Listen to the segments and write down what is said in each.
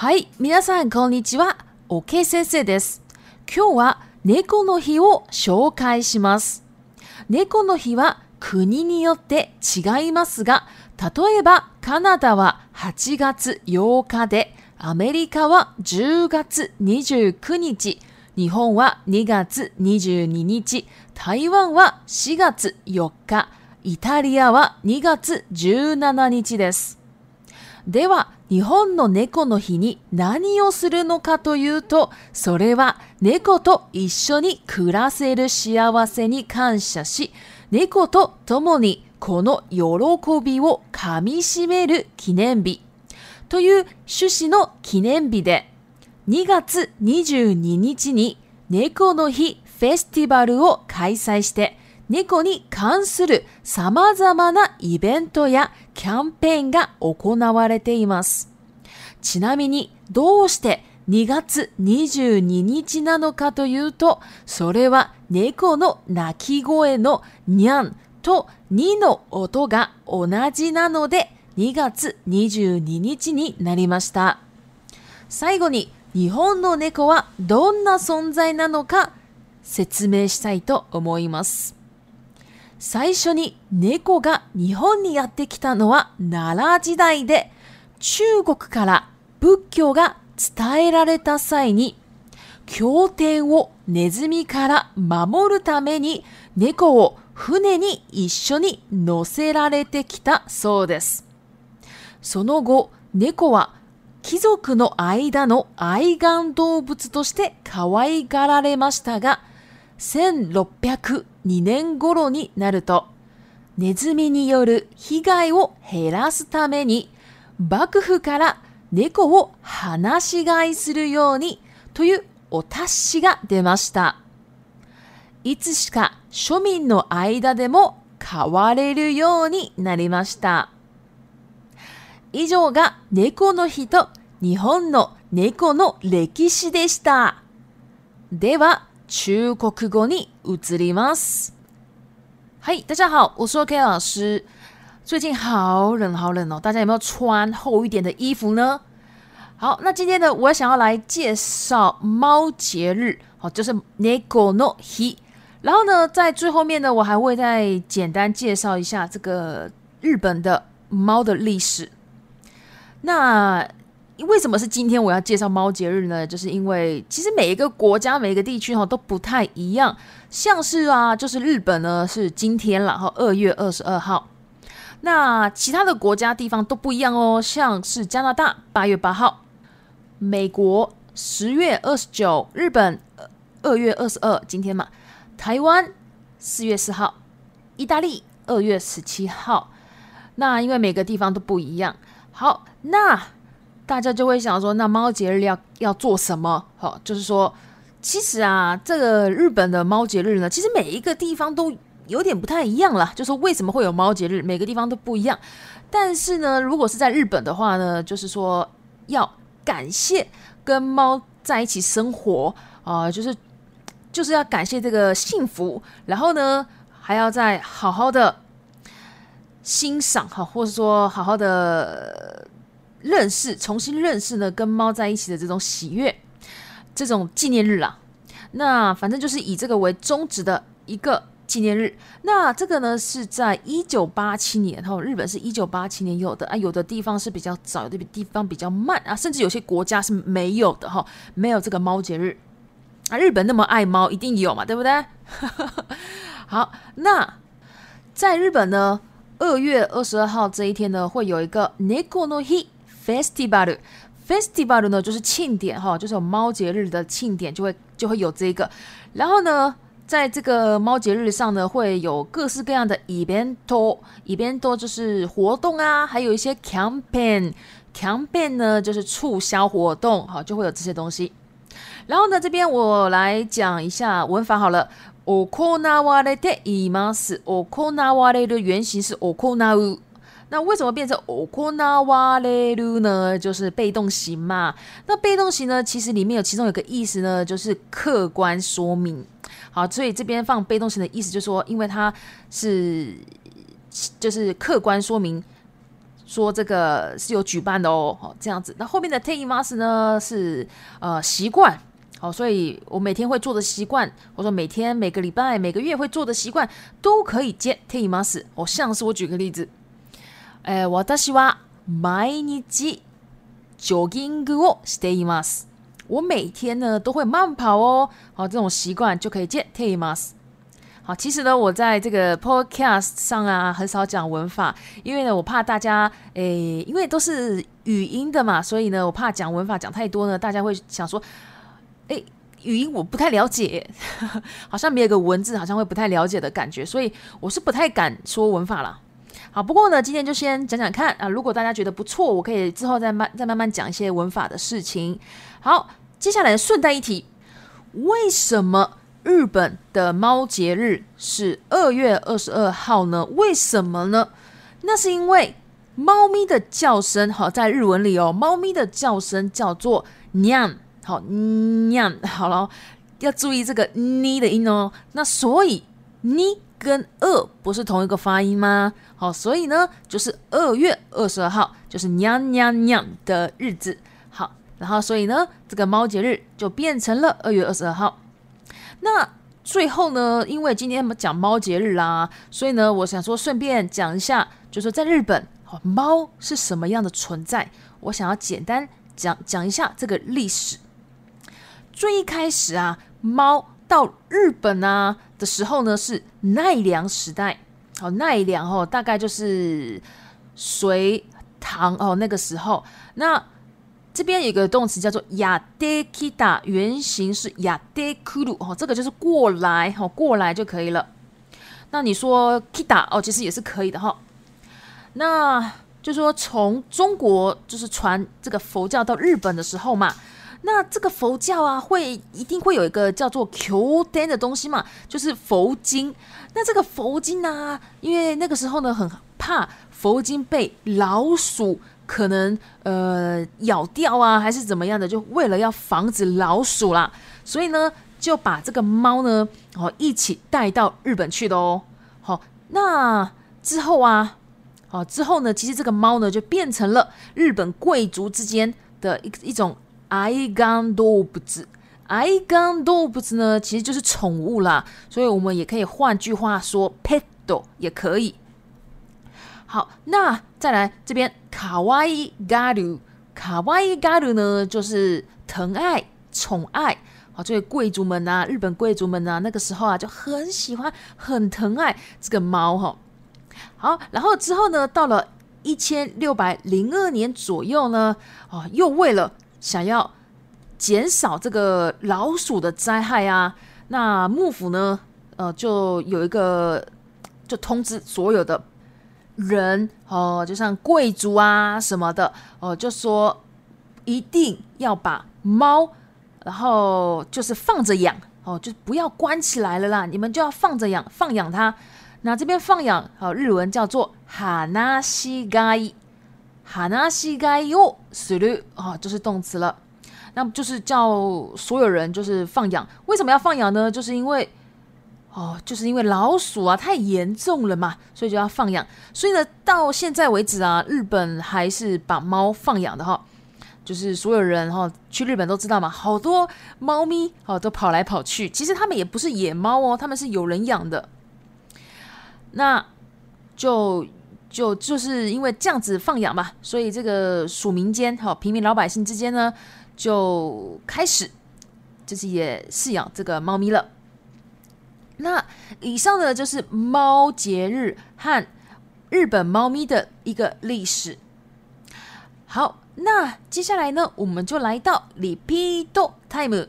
はい、皆さんこんにちは。オケ先生です。今日は猫の日を紹介します。猫の日は国によって違いますが、例えばカナダは8月8日で、アメリカは10月29日、日本は2月22日、台湾は4月4日、イタリアは2月17日です。では、日本の猫の日に何をするのかというと、それは猫と一緒に暮らせる幸せに感謝し、猫と共にこの喜びをかみしめる記念日という趣旨の記念日で、2月22日に猫の日フェスティバルを開催して、猫に関する様々なイベントやキャンペーンが行われています。ちなみにどうして2月22日なのかというと、それは猫の鳴き声のにゃんと2の音が同じなので、2月22日になりました。最後に日本の猫はどんな存在なのか説明したいと思います。最初に猫が日本にやってきたのは奈良時代で、中国から仏教が伝えられた際に、経典をネズミから守るために猫を船に一緒に乗せられてきたそうです。その後、猫は貴族の間の愛玩動物として可愛がられましたが、1602年頃になると、ネズミによる被害を減らすために、幕府から猫を放し飼いするようにというお達しが出ました。いつしか庶民の間でも変われるようになりました。以上が猫の日と日本の猫の歴史でした。では、中国語に移ります。嗨，大家好，我是 OK 老师。最近好冷，好冷哦！大家有没有穿厚一点的衣服呢？好，那今天呢，我想要来介绍猫节日，哦，就是猫の日。然后呢，在最后面呢，我还会再简单介绍一下这个日本的猫的历史。那为什么是今天我要介绍猫节日呢？就是因为其实每一个国家、每一个地区哈都不太一样。像是啊，就是日本呢是今天，然后二月二十二号。那其他的国家地方都不一样哦。像是加拿大八月八号，美国十月二十九，日本二月二十二，今天嘛，台湾四月四号，意大利二月十七号。那因为每个地方都不一样。好，那。大家就会想说，那猫节日要要做什么？好，就是说，其实啊，这个日本的猫节日呢，其实每一个地方都有点不太一样了。就是为什么会有猫节日？每个地方都不一样。但是呢，如果是在日本的话呢，就是说要感谢跟猫在一起生活啊，就是就是要感谢这个幸福。然后呢，还要再好好的欣赏哈，或者说好好的。认识，重新认识呢，跟猫在一起的这种喜悦，这种纪念日啊，那反正就是以这个为宗旨的一个纪念日。那这个呢是在一九八七年，哈，日本是一九八七年有的啊，有的地方是比较早，有的地方比较慢啊，甚至有些国家是没有的，哈，没有这个猫节日啊。日本那么爱猫，一定有嘛，对不对？好，那在日本呢，二月二十二号这一天呢，会有一个 n i c o nohi。Festival，Festival 呢就是庆典哈，就是有猫节日的庆典就会就会有这个。然后呢，在这个猫节日上呢，会有各式各样的 evento，evento 就是活动啊，还有一些 campaign，campaign 呢就是促销活动，哈，就会有这些东西。然后呢，这边我来讲一下文法好了 o c o n a w a l e t e i m a 的原型是 o c o n 那为什么变成 o k o n a w a r 呢？就是被动型嘛。那被动型呢，其实里面有其中有个意思呢，就是客观说明。好，所以这边放被动型的意思，就是说，因为它是就是客观说明，说这个是有举办的哦。好，这样子。那后面的 t e m a s 呢，是呃习惯。好，所以我每天会做的习惯，或者每天、每个礼拜、每个月会做的习惯，都可以接 t e m a s 哦，像是我举个例子。哎，私は毎日ジョギングをしています。我每天呢都会慢跑哦。好，这种习惯就可以接て m ま s 好，其实呢，我在这个 podcast 上啊，很少讲文法，因为呢，我怕大家，诶，因为都是语音的嘛，所以呢，我怕讲文法讲太多呢，大家会想说，诶，语音我不太了解，好像没有个文字，好像会不太了解的感觉，所以我是不太敢说文法了。好，不过呢，今天就先讲讲看啊。如果大家觉得不错，我可以之后再慢再慢慢讲一些文法的事情。好，接下来顺带一提，为什么日本的猫节日是二月二十二号呢？为什么呢？那是因为猫咪的叫声，好，在日文里哦，猫咪的叫声叫做 n y n 好 n y n 好了，要注意这个呢”的音哦。那所以。你跟二不是同一个发音吗？好，所以呢，就是二月二十二号，就是娘娘娘的日子。好，然后所以呢，这个猫节日就变成了二月二十二号。那最后呢，因为今天讲猫节日啦，所以呢，我想说顺便讲一下，就说在日本，猫是什么样的存在？我想要简单讲讲一下这个历史。最一开始啊，猫到日本啊。的时候呢，是奈良时代，好奈良哦，大概就是隋唐哦那个时候。那这边有个动词叫做，Kita 原型是ヤデクル，哦，这个就是过来，哦，过来就可以了。那你说 KITA 哦，其实也是可以的，哈。那就说从中国就是传这个佛教到日本的时候嘛。那这个佛教啊，会一定会有一个叫做 Q 丹的东西嘛，就是佛经。那这个佛经呢，因为那个时候呢很怕佛经被老鼠可能呃咬掉啊，还是怎么样的，就为了要防止老鼠啦，所以呢就把这个猫呢，哦一起带到日本去的哦。好，那之后啊，好之后呢，其实这个猫呢就变成了日本贵族之间的一一种。i gandobu，i g a n d o b 呢，其实就是宠物啦，所以我们也可以换句话说，peto 也可以。好，那再来这边卡哇伊 a i i g a d o k a w g a o 呢，就是疼爱、宠爱。好，这些贵族们啊，日本贵族们啊，那个时候啊，就很喜欢、很疼爱这个猫哈。好，然后之后呢，到了一千六百零二年左右呢，哦，又为了想要减少这个老鼠的灾害啊，那幕府呢，呃，就有一个就通知所有的人哦，就像贵族啊什么的哦，就说一定要把猫，然后就是放着养哦，就不要关起来了啦，你们就要放着养放养它。那这边放养，哦，日文叫做哈纳西 a 哈纳西该哟する啊，就是动词了，那么就是叫所有人就是放养。为什么要放养呢？就是因为哦，就是因为老鼠啊太严重了嘛，所以就要放养。所以呢，到现在为止啊，日本还是把猫放养的哈，就是所有人哈去日本都知道嘛，好多猫咪哦都跑来跑去。其实他们也不是野猫哦，他们是有人养的。那就。就就是因为这样子放养嘛，所以这个属民间哈平民老百姓之间呢，就开始就是也饲养这个猫咪了。那以上的就是猫节日和日本猫咪的一个历史。好，那接下来呢，我们就来到里皮多 time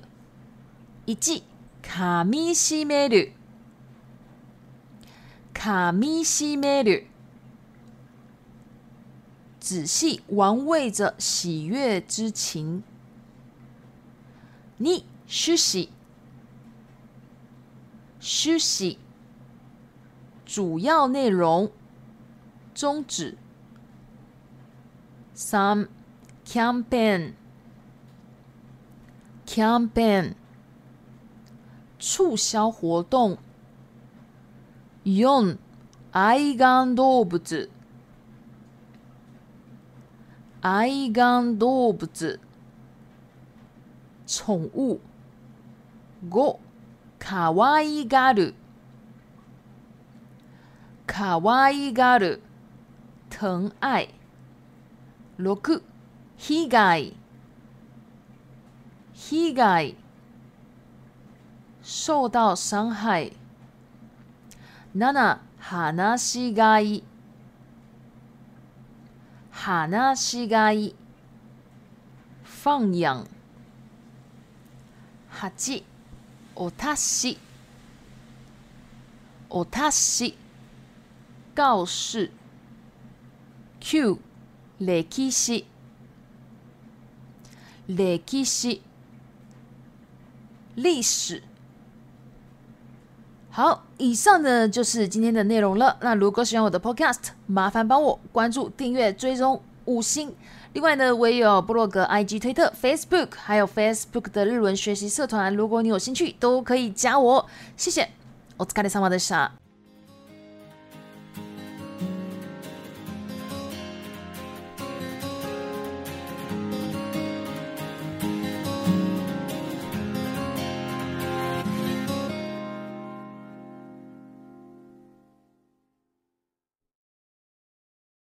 一季，かみしめる、かみしめ仔细玩味着喜悦之情。你休息，休息。主要内容，宗旨。三 campaign campaign 促销活动。四爱肝动物。愛玩動物宠物五、かわいがるかわいがる疼愛六、被害被害受到傷害七、話しがい哈纳西盖放羊，八お塔西お塔西告示，Q 雷基西雷基西历史。好，以上呢就是今天的内容了。那如果喜欢我的 podcast，麻烦帮我关注、订阅、追踪五星。另外呢，我也有部落格、IG、推特、Facebook，还有 Facebook 的日文学习社团。如果你有兴趣，都可以加我。谢谢。オズカレサマデ